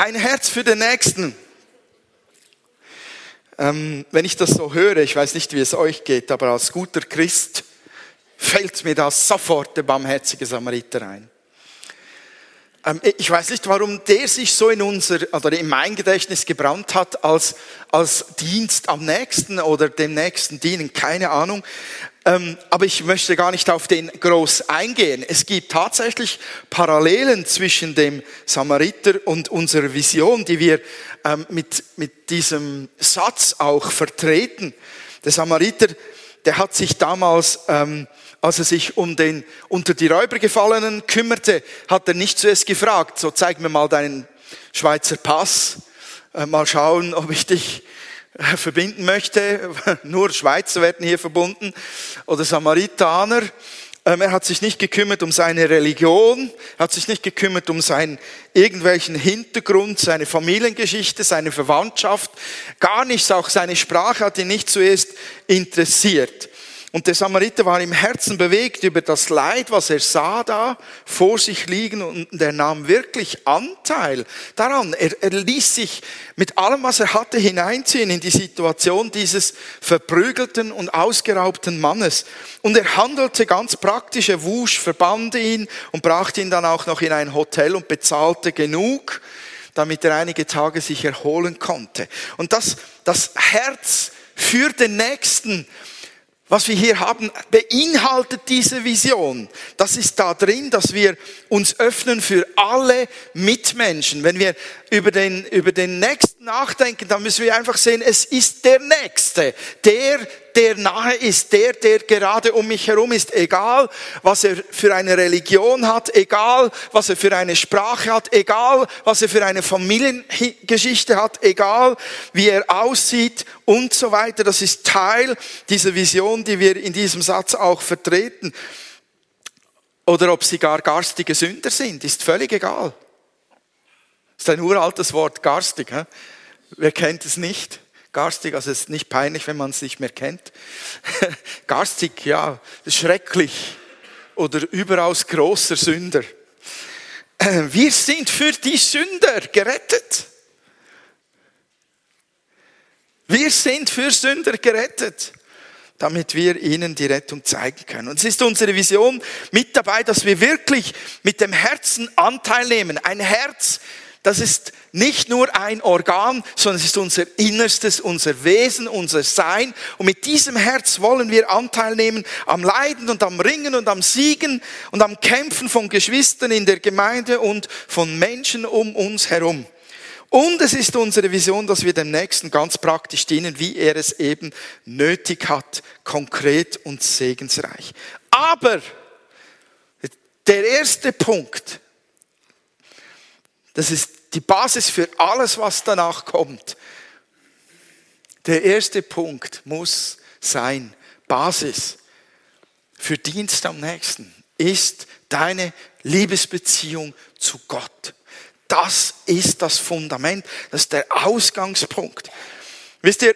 Ein Herz für den Nächsten. Ähm, wenn ich das so höre, ich weiß nicht, wie es euch geht, aber als guter Christ fällt mir da sofort der barmherzige Samariter ein. Ähm, ich weiß nicht, warum der sich so in unser, oder in mein Gedächtnis gebrannt hat als, als Dienst am Nächsten oder dem Nächsten dienen, keine Ahnung. Ähm, aber ich möchte gar nicht auf den groß eingehen. Es gibt tatsächlich Parallelen zwischen dem Samariter und unserer Vision, die wir ähm, mit, mit diesem Satz auch vertreten. Der Samariter, der hat sich damals als er sich um den unter die Räuber gefallenen kümmerte, hat er nicht zuerst gefragt, so zeig mir mal deinen Schweizer Pass, äh, mal schauen, ob ich dich verbinden möchte. Nur Schweizer werden hier verbunden oder Samaritaner. Ähm, er hat sich nicht gekümmert um seine Religion, hat sich nicht gekümmert um seinen irgendwelchen Hintergrund, seine Familiengeschichte, seine Verwandtschaft, gar nichts, auch seine Sprache hat ihn nicht zuerst interessiert. Und der Samariter war im Herzen bewegt über das Leid, was er sah da vor sich liegen und er nahm wirklich Anteil daran. Er, er ließ sich mit allem, was er hatte, hineinziehen in die Situation dieses verprügelten und ausgeraubten Mannes. Und er handelte ganz praktisch, er wusch, verband ihn und brachte ihn dann auch noch in ein Hotel und bezahlte genug, damit er einige Tage sich erholen konnte. Und das, das Herz für den Nächsten, was wir hier haben, beinhaltet diese Vision. Das ist da drin, dass wir uns öffnen für alle Mitmenschen. Wenn wir über den, über den Nächsten nachdenken, dann müssen wir einfach sehen, es ist der Nächste, der, der nahe ist, der, der gerade um mich herum ist, egal was er für eine Religion hat, egal was er für eine Sprache hat, egal was er für eine Familiengeschichte hat, egal wie er aussieht und so weiter. Das ist Teil dieser Vision, die wir in diesem Satz auch vertreten. Oder ob sie gar garstige Sünder sind, ist völlig egal. Das ist ein uraltes Wort, garstig. He? Wer kennt es nicht? Garstig, also es ist nicht peinlich, wenn man es nicht mehr kennt. garstig, ja, schrecklich oder überaus großer Sünder. Wir sind für die Sünder gerettet. Wir sind für Sünder gerettet, damit wir ihnen die Rettung zeigen können. Und es ist unsere Vision mit dabei, dass wir wirklich mit dem Herzen Anteil nehmen. Ein Herz, das ist nicht nur ein Organ, sondern es ist unser Innerstes, unser Wesen, unser Sein. Und mit diesem Herz wollen wir Anteil nehmen am Leiden und am Ringen und am Siegen und am Kämpfen von Geschwistern in der Gemeinde und von Menschen um uns herum. Und es ist unsere Vision, dass wir dem Nächsten ganz praktisch dienen, wie er es eben nötig hat, konkret und segensreich. Aber der erste Punkt, das ist die Basis für alles, was danach kommt. Der erste Punkt muss sein, Basis für Dienst am nächsten ist deine Liebesbeziehung zu Gott. Das ist das Fundament, das ist der Ausgangspunkt. Wisst ihr,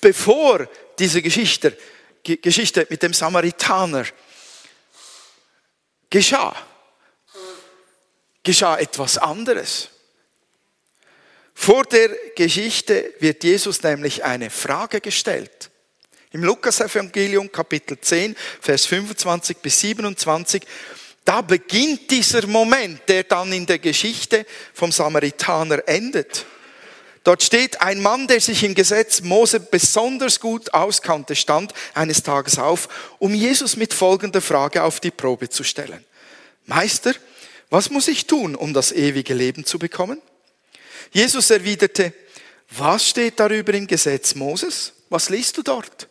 bevor diese Geschichte, Geschichte mit dem Samaritaner geschah, geschah etwas anderes. Vor der Geschichte wird Jesus nämlich eine Frage gestellt. Im Lukas-Evangelium Kapitel 10, Vers 25 bis 27, da beginnt dieser Moment, der dann in der Geschichte vom Samaritaner endet. Dort steht, ein Mann, der sich im Gesetz Mose besonders gut auskannte, stand eines Tages auf, um Jesus mit folgender Frage auf die Probe zu stellen. Meister, was muss ich tun, um das ewige Leben zu bekommen? Jesus erwiderte, was steht darüber im Gesetz Moses? Was liest du dort?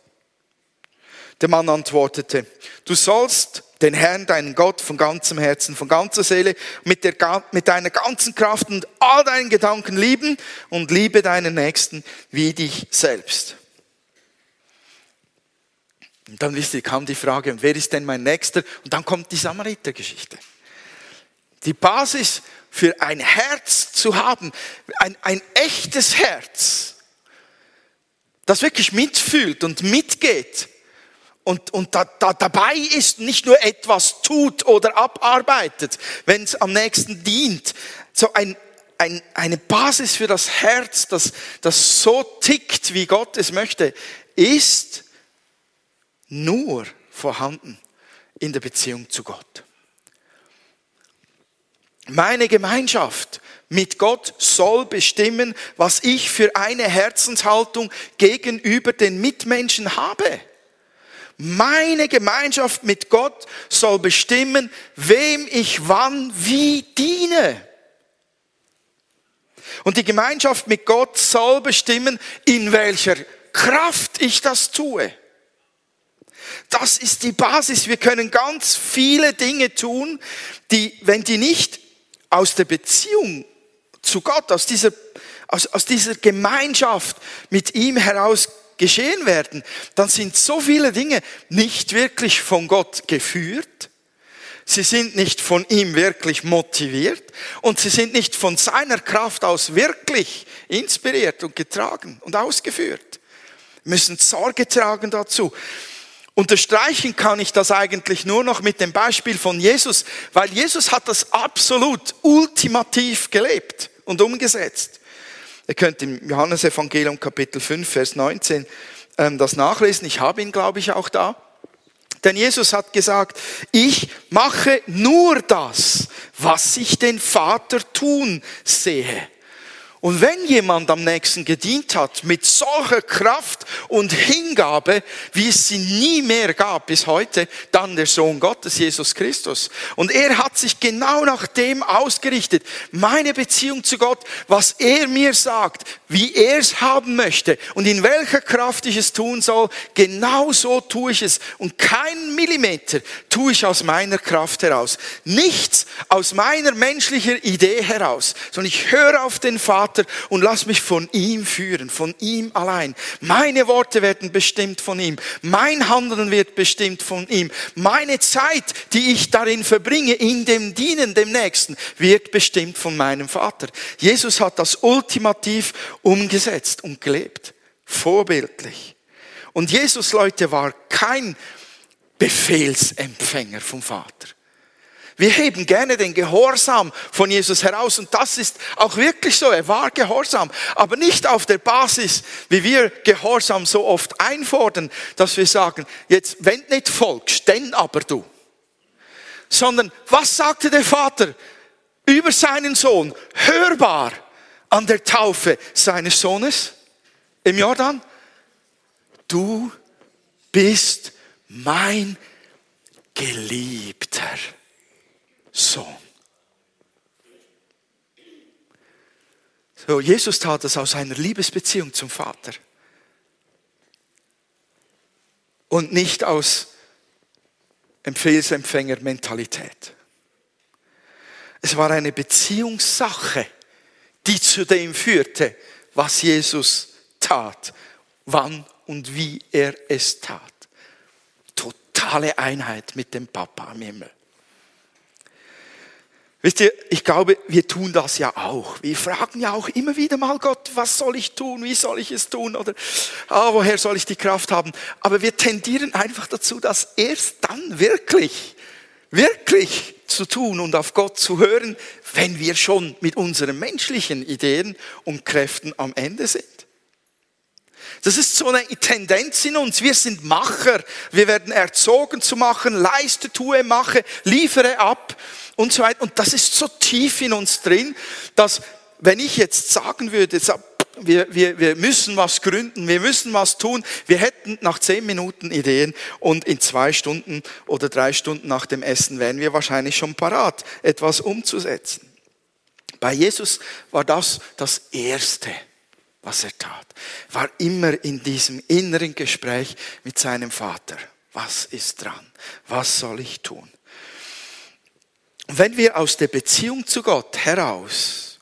Der Mann antwortete, du sollst den Herrn, deinen Gott, von ganzem Herzen, von ganzer Seele, mit, der, mit deiner ganzen Kraft und all deinen Gedanken lieben und liebe deinen Nächsten wie dich selbst. Und dann wisst ihr, kam die Frage, wer ist denn mein Nächster? Und dann kommt die Samariter-Geschichte. Die Basis für ein Herz zu haben, ein, ein echtes Herz, das wirklich mitfühlt und mitgeht und, und da, da, dabei ist, nicht nur etwas tut oder abarbeitet, wenn es am nächsten dient. So ein, ein, eine Basis für das Herz, das, das so tickt, wie Gott es möchte, ist nur vorhanden in der Beziehung zu Gott. Meine Gemeinschaft mit Gott soll bestimmen, was ich für eine Herzenshaltung gegenüber den Mitmenschen habe. Meine Gemeinschaft mit Gott soll bestimmen, wem ich wann wie diene. Und die Gemeinschaft mit Gott soll bestimmen, in welcher Kraft ich das tue. Das ist die Basis. Wir können ganz viele Dinge tun, die, wenn die nicht aus der Beziehung zu Gott, aus dieser, aus, aus dieser Gemeinschaft mit ihm heraus geschehen werden, dann sind so viele Dinge nicht wirklich von Gott geführt. Sie sind nicht von ihm wirklich motiviert und sie sind nicht von seiner Kraft aus wirklich inspiriert und getragen und ausgeführt. Wir müssen Sorge tragen dazu. Unterstreichen kann ich das eigentlich nur noch mit dem Beispiel von Jesus, weil Jesus hat das absolut ultimativ gelebt und umgesetzt. Ihr könnt im Johannesevangelium Kapitel 5, Vers 19 ähm, das nachlesen. Ich habe ihn, glaube ich, auch da. Denn Jesus hat gesagt, ich mache nur das, was ich den Vater tun sehe. Und wenn jemand am nächsten gedient hat mit solcher Kraft und Hingabe, wie es sie nie mehr gab bis heute, dann der Sohn Gottes, Jesus Christus. Und er hat sich genau nach dem ausgerichtet. Meine Beziehung zu Gott, was er mir sagt, wie er es haben möchte und in welcher Kraft ich es tun soll, genau so tue ich es. Und keinen Millimeter tue ich aus meiner Kraft heraus. Nichts aus meiner menschlichen Idee heraus, sondern ich höre auf den Vater Vater und lass mich von ihm führen, von ihm allein. Meine Worte werden bestimmt von ihm. Mein Handeln wird bestimmt von ihm. Meine Zeit, die ich darin verbringe, in dem Dienen dem Nächsten, wird bestimmt von meinem Vater. Jesus hat das ultimativ umgesetzt und gelebt. Vorbildlich. Und Jesus, Leute, war kein Befehlsempfänger vom Vater. Wir heben gerne den Gehorsam von Jesus heraus und das ist auch wirklich so. Er war gehorsam, aber nicht auf der Basis, wie wir Gehorsam so oft einfordern, dass wir sagen, jetzt wenn nicht folgst, denn aber du. Sondern was sagte der Vater über seinen Sohn? Hörbar an der Taufe seines Sohnes im Jordan. Du bist mein Geliebter. Sohn. So, Jesus tat es aus einer Liebesbeziehung zum Vater. Und nicht aus Empfehlsempfänger-Mentalität. Es war eine Beziehungssache, die zu dem führte, was Jesus tat, wann und wie er es tat. Totale Einheit mit dem Papa im Himmel. Wisst ihr, ich glaube, wir tun das ja auch. Wir fragen ja auch immer wieder mal Gott, was soll ich tun? Wie soll ich es tun? Oder ah, woher soll ich die Kraft haben? Aber wir tendieren einfach dazu, das erst dann wirklich, wirklich zu tun und auf Gott zu hören, wenn wir schon mit unseren menschlichen Ideen und Kräften am Ende sind. Das ist so eine Tendenz in uns. Wir sind Macher. Wir werden erzogen zu machen. Leiste, tue, mache, liefere ab und so weiter. Und das ist so tief in uns drin, dass wenn ich jetzt sagen würde, wir, wir, wir müssen was gründen, wir müssen was tun, wir hätten nach zehn Minuten Ideen und in zwei Stunden oder drei Stunden nach dem Essen wären wir wahrscheinlich schon parat, etwas umzusetzen. Bei Jesus war das das Erste, was er tat. War immer in diesem inneren Gespräch mit seinem Vater. Was ist dran? Was soll ich tun? wenn wir aus der Beziehung zu Gott heraus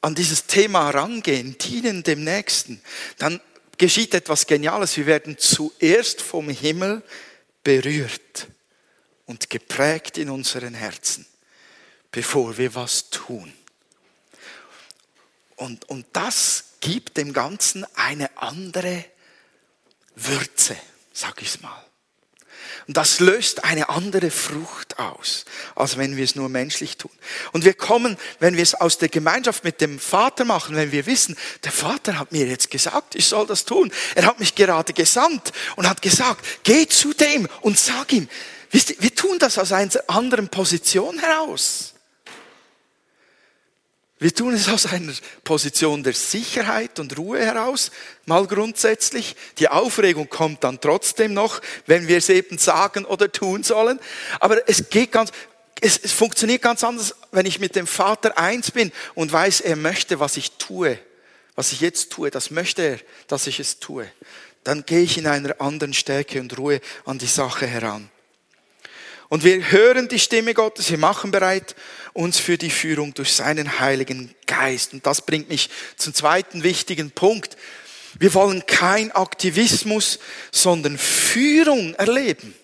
an dieses Thema rangehen, dienen dem Nächsten, dann geschieht etwas Geniales. Wir werden zuerst vom Himmel berührt und geprägt in unseren Herzen, bevor wir was tun. Und, und das gibt dem Ganzen eine andere Würze, sag ich's mal. Und das löst eine andere Frucht aus, als wenn wir es nur menschlich tun. Und wir kommen, wenn wir es aus der Gemeinschaft mit dem Vater machen, wenn wir wissen, der Vater hat mir jetzt gesagt, ich soll das tun. Er hat mich gerade gesandt und hat gesagt, geh zu dem und sag ihm, wisst ihr, wir tun das aus einer anderen Position heraus. Wir tun es aus einer Position der Sicherheit und Ruhe heraus, mal grundsätzlich. Die Aufregung kommt dann trotzdem noch, wenn wir es eben sagen oder tun sollen. Aber es geht ganz, es, es funktioniert ganz anders, wenn ich mit dem Vater eins bin und weiß, er möchte, was ich tue. Was ich jetzt tue, das möchte er, dass ich es tue. Dann gehe ich in einer anderen Stärke und Ruhe an die Sache heran. Und wir hören die Stimme Gottes, wir machen bereit uns für die Führung durch seinen Heiligen Geist. Und das bringt mich zum zweiten wichtigen Punkt. Wir wollen kein Aktivismus, sondern Führung erleben.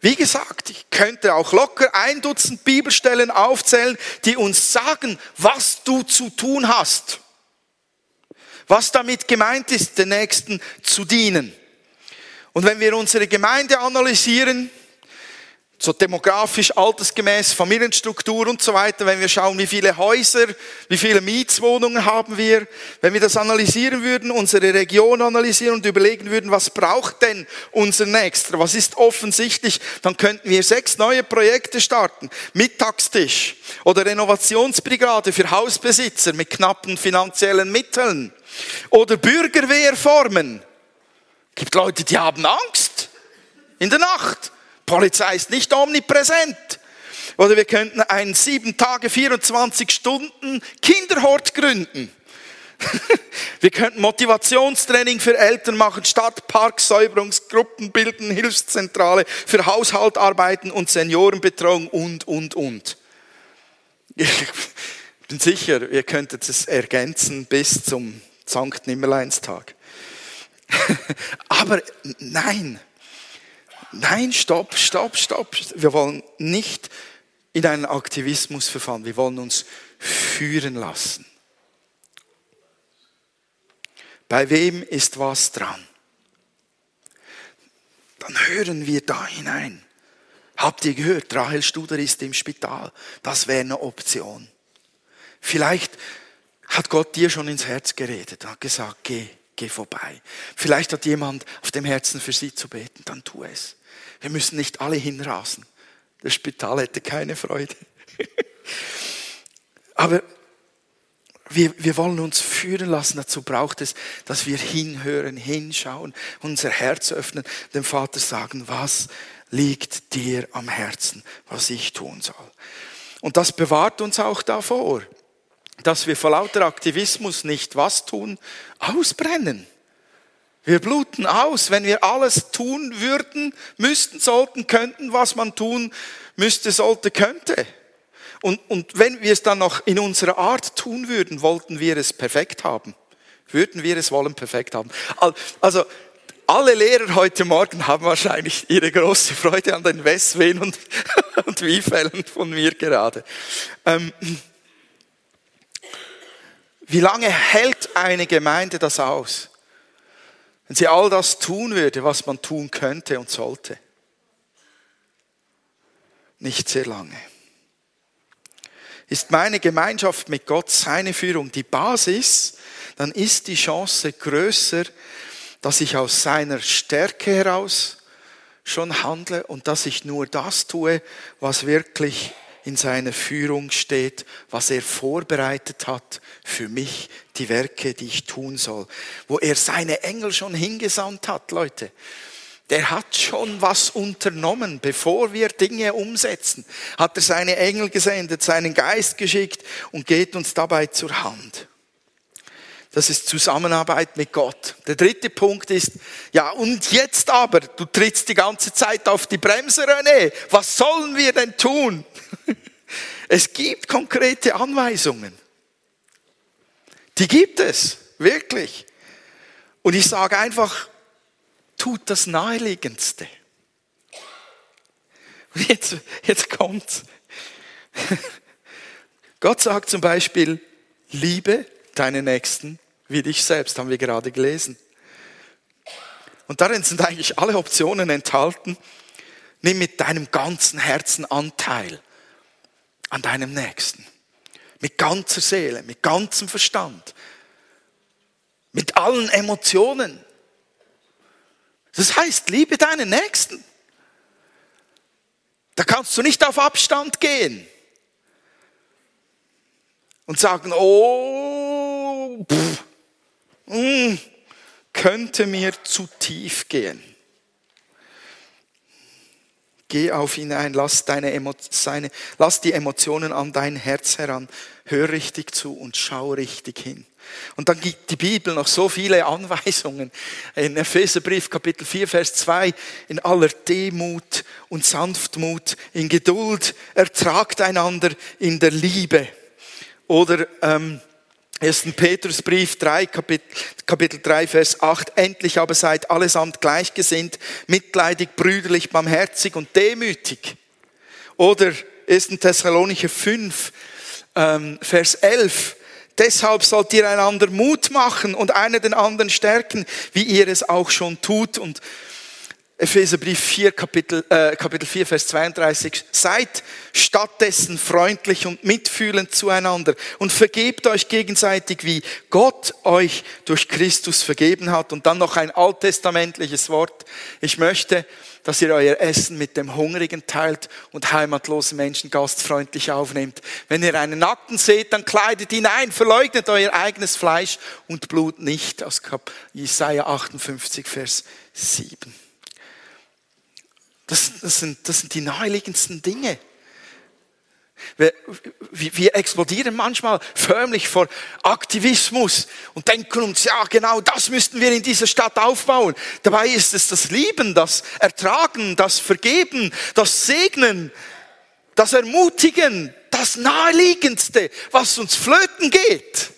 Wie gesagt, ich könnte auch locker ein Dutzend Bibelstellen aufzählen, die uns sagen, was du zu tun hast. Was damit gemeint ist, den Nächsten zu dienen. Und wenn wir unsere Gemeinde analysieren, so demografisch, altersgemäß, Familienstruktur und so weiter, wenn wir schauen, wie viele Häuser, wie viele Mietswohnungen haben wir, wenn wir das analysieren würden, unsere Region analysieren und überlegen würden, was braucht denn unser Nächster, was ist offensichtlich, dann könnten wir sechs neue Projekte starten. Mittagstisch oder Renovationsbrigade für Hausbesitzer mit knappen finanziellen Mitteln oder Bürgerwehr formen. Gibt Leute, die haben Angst in der Nacht. Polizei ist nicht omnipräsent. Oder wir könnten einen sieben Tage, 24 Stunden Kinderhort gründen. wir könnten Motivationstraining für Eltern machen, Stadtpark, Säuberungsgruppen bilden, Hilfszentrale für Haushalt arbeiten und Seniorenbetreuung und, und, und. Ich bin sicher, ihr könntet es ergänzen bis zum Sankt Nimmerleinstag. Aber nein, Nein, stopp, stopp, stopp. Wir wollen nicht in einen Aktivismus verfallen. Wir wollen uns führen lassen. Bei wem ist was dran? Dann hören wir da hinein. Habt ihr gehört, Rahel Studer ist im Spital. Das wäre eine Option. Vielleicht hat Gott dir schon ins Herz geredet und hat gesagt, geh, geh vorbei. Vielleicht hat jemand auf dem Herzen für sie zu beten, dann tu es. Wir müssen nicht alle hinrasen. Das Spital hätte keine Freude. Aber wir, wir wollen uns führen lassen. Dazu braucht es, dass wir hinhören, hinschauen, unser Herz öffnen, dem Vater sagen, was liegt dir am Herzen, was ich tun soll. Und das bewahrt uns auch davor, dass wir vor lauter Aktivismus nicht was tun, ausbrennen. Wir bluten aus, wenn wir alles tun würden, müssten, sollten, könnten, was man tun müsste, sollte, könnte. Und, und wenn wir es dann noch in unserer Art tun würden, wollten wir es perfekt haben. Würden wir es wollen perfekt haben. Also, alle Lehrer heute Morgen haben wahrscheinlich ihre große Freude an den Westwehen und, und Wiefällen von mir gerade. Ähm, wie lange hält eine Gemeinde das aus? Wenn sie all das tun würde, was man tun könnte und sollte. Nicht sehr lange. Ist meine Gemeinschaft mit Gott, seine Führung die Basis, dann ist die Chance größer, dass ich aus seiner Stärke heraus schon handle und dass ich nur das tue, was wirklich in seiner Führung steht, was er vorbereitet hat für mich, die Werke, die ich tun soll. Wo er seine Engel schon hingesandt hat, Leute. Der hat schon was unternommen, bevor wir Dinge umsetzen. Hat er seine Engel gesendet, seinen Geist geschickt und geht uns dabei zur Hand. Das ist Zusammenarbeit mit Gott. Der dritte Punkt ist, ja, und jetzt aber, du trittst die ganze Zeit auf die Bremse, René. Was sollen wir denn tun? Es gibt konkrete Anweisungen. Die gibt es, wirklich. Und ich sage einfach, tut das Naheliegendste. Und jetzt, jetzt kommt's. Gott sagt zum Beispiel, liebe deine Nächsten wie dich selbst, haben wir gerade gelesen. und darin sind eigentlich alle Optionen enthalten, nimm mit deinem ganzen Herzen Anteil an deinem Nächsten. Mit ganzer Seele, mit ganzem Verstand, mit allen Emotionen. Das heißt, liebe deinen Nächsten. Da kannst du nicht auf Abstand gehen und sagen, oh, pff, mh, hm, könnte mir zu tief gehen. Geh auf ihn ein, lass, deine seine, lass die Emotionen an dein Herz heran, hör richtig zu und schau richtig hin. Und dann gibt die Bibel noch so viele Anweisungen. In Epheserbrief Kapitel 4, Vers 2, in aller Demut und Sanftmut, in Geduld, ertragt einander in der Liebe. Oder ähm, 1. Petrusbrief 3, Kapitel, Kapitel 3, Vers 8. Endlich aber seid allesamt gleichgesinnt, mitleidig, brüderlich, barmherzig und demütig. Oder 1. Thessalonicher 5, ähm, Vers 11. Deshalb sollt ihr einander Mut machen und einer den anderen stärken, wie ihr es auch schon tut. Und Epheserbrief 4, Kapitel, äh, Kapitel 4, Vers 32. Seid stattdessen freundlich und mitfühlend zueinander und vergebt euch gegenseitig, wie Gott euch durch Christus vergeben hat. Und dann noch ein alttestamentliches Wort. Ich möchte, dass ihr euer Essen mit dem Hungrigen teilt und heimatlosen Menschen gastfreundlich aufnehmt. Wenn ihr einen Nackten seht, dann kleidet ihn ein, verleugnet euer eigenes Fleisch und Blut nicht. Aus Jesaja 58, Vers 7. Das, das, sind, das sind die naheliegendsten Dinge. Wir, wir explodieren manchmal förmlich vor Aktivismus und denken uns, ja genau, das müssten wir in dieser Stadt aufbauen. Dabei ist es das Lieben, das Ertragen, das Vergeben, das Segnen, das Ermutigen, das Naheliegendste, was uns flöten geht.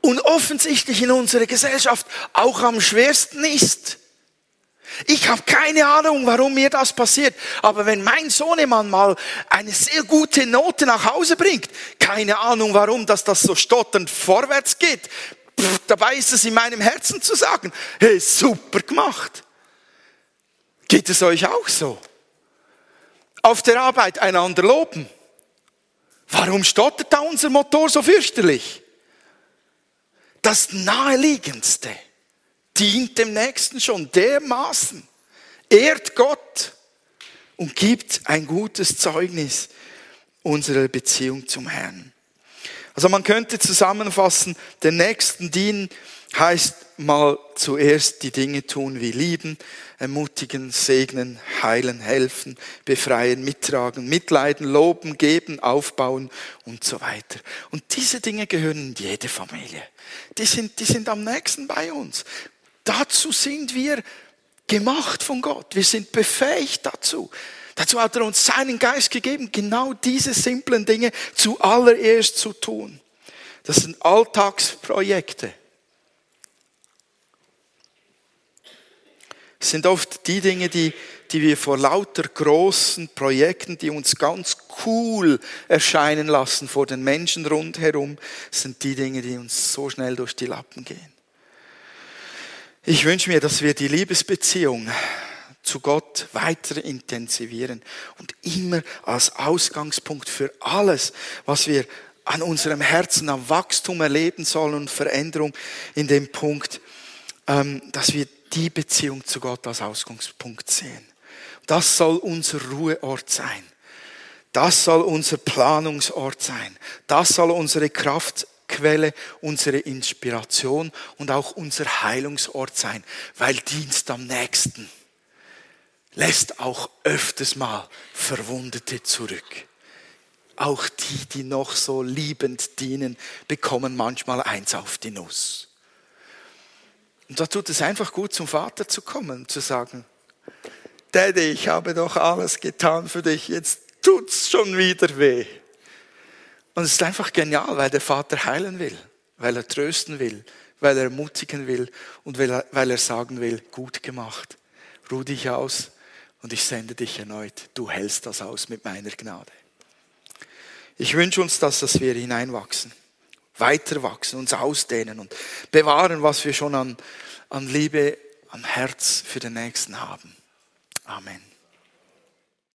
Und offensichtlich in unserer Gesellschaft auch am schwersten ist. Ich habe keine Ahnung, warum mir das passiert. Aber wenn mein Sohnemann mal eine sehr gute Note nach Hause bringt, keine Ahnung, warum dass das so stotternd vorwärts geht. Pff, dabei ist es in meinem Herzen zu sagen, hey, super gemacht. Geht es euch auch so? Auf der Arbeit einander loben. Warum stottert da unser Motor so fürchterlich? Das Naheliegendste dient dem Nächsten schon dermaßen, ehrt Gott und gibt ein gutes Zeugnis unserer Beziehung zum Herrn. Also man könnte zusammenfassen, den Nächsten dienen heißt mal zuerst die Dinge tun wie lieben, ermutigen, segnen, heilen, helfen, befreien, mittragen, mitleiden, loben, geben, aufbauen und so weiter. Und diese Dinge gehören in jede Familie. Die sind, die sind am nächsten bei uns. Dazu sind wir gemacht von Gott. Wir sind befähigt dazu. Dazu hat er uns seinen Geist gegeben, genau diese simplen Dinge zuallererst zu tun. Das sind Alltagsprojekte. Es sind oft die Dinge, die, die wir vor lauter großen Projekten, die uns ganz cool erscheinen lassen vor den Menschen rundherum, sind die Dinge, die uns so schnell durch die Lappen gehen. Ich wünsche mir, dass wir die Liebesbeziehung zu Gott weiter intensivieren und immer als Ausgangspunkt für alles, was wir an unserem Herzen am Wachstum erleben sollen und Veränderung in dem Punkt, ähm, dass wir die Beziehung zu Gott als Ausgangspunkt sehen. Das soll unser Ruheort sein. Das soll unser Planungsort sein. Das soll unsere Kraft Quelle, unsere Inspiration und auch unser Heilungsort sein, weil Dienst am nächsten lässt auch öfters mal Verwundete zurück. Auch die, die noch so liebend dienen, bekommen manchmal eins auf die Nuss. Und da tut es einfach gut, zum Vater zu kommen zu sagen, Daddy, ich habe doch alles getan für dich, jetzt tut's schon wieder weh. Und es ist einfach genial, weil der Vater heilen will, weil er trösten will, weil er ermutigen will und weil er sagen will, gut gemacht, ruh dich aus und ich sende dich erneut. Du hältst das aus mit meiner Gnade. Ich wünsche uns das, dass wir hineinwachsen. weiter wachsen, uns ausdehnen und bewahren, was wir schon an, an Liebe, am Herz für den Nächsten haben. Amen.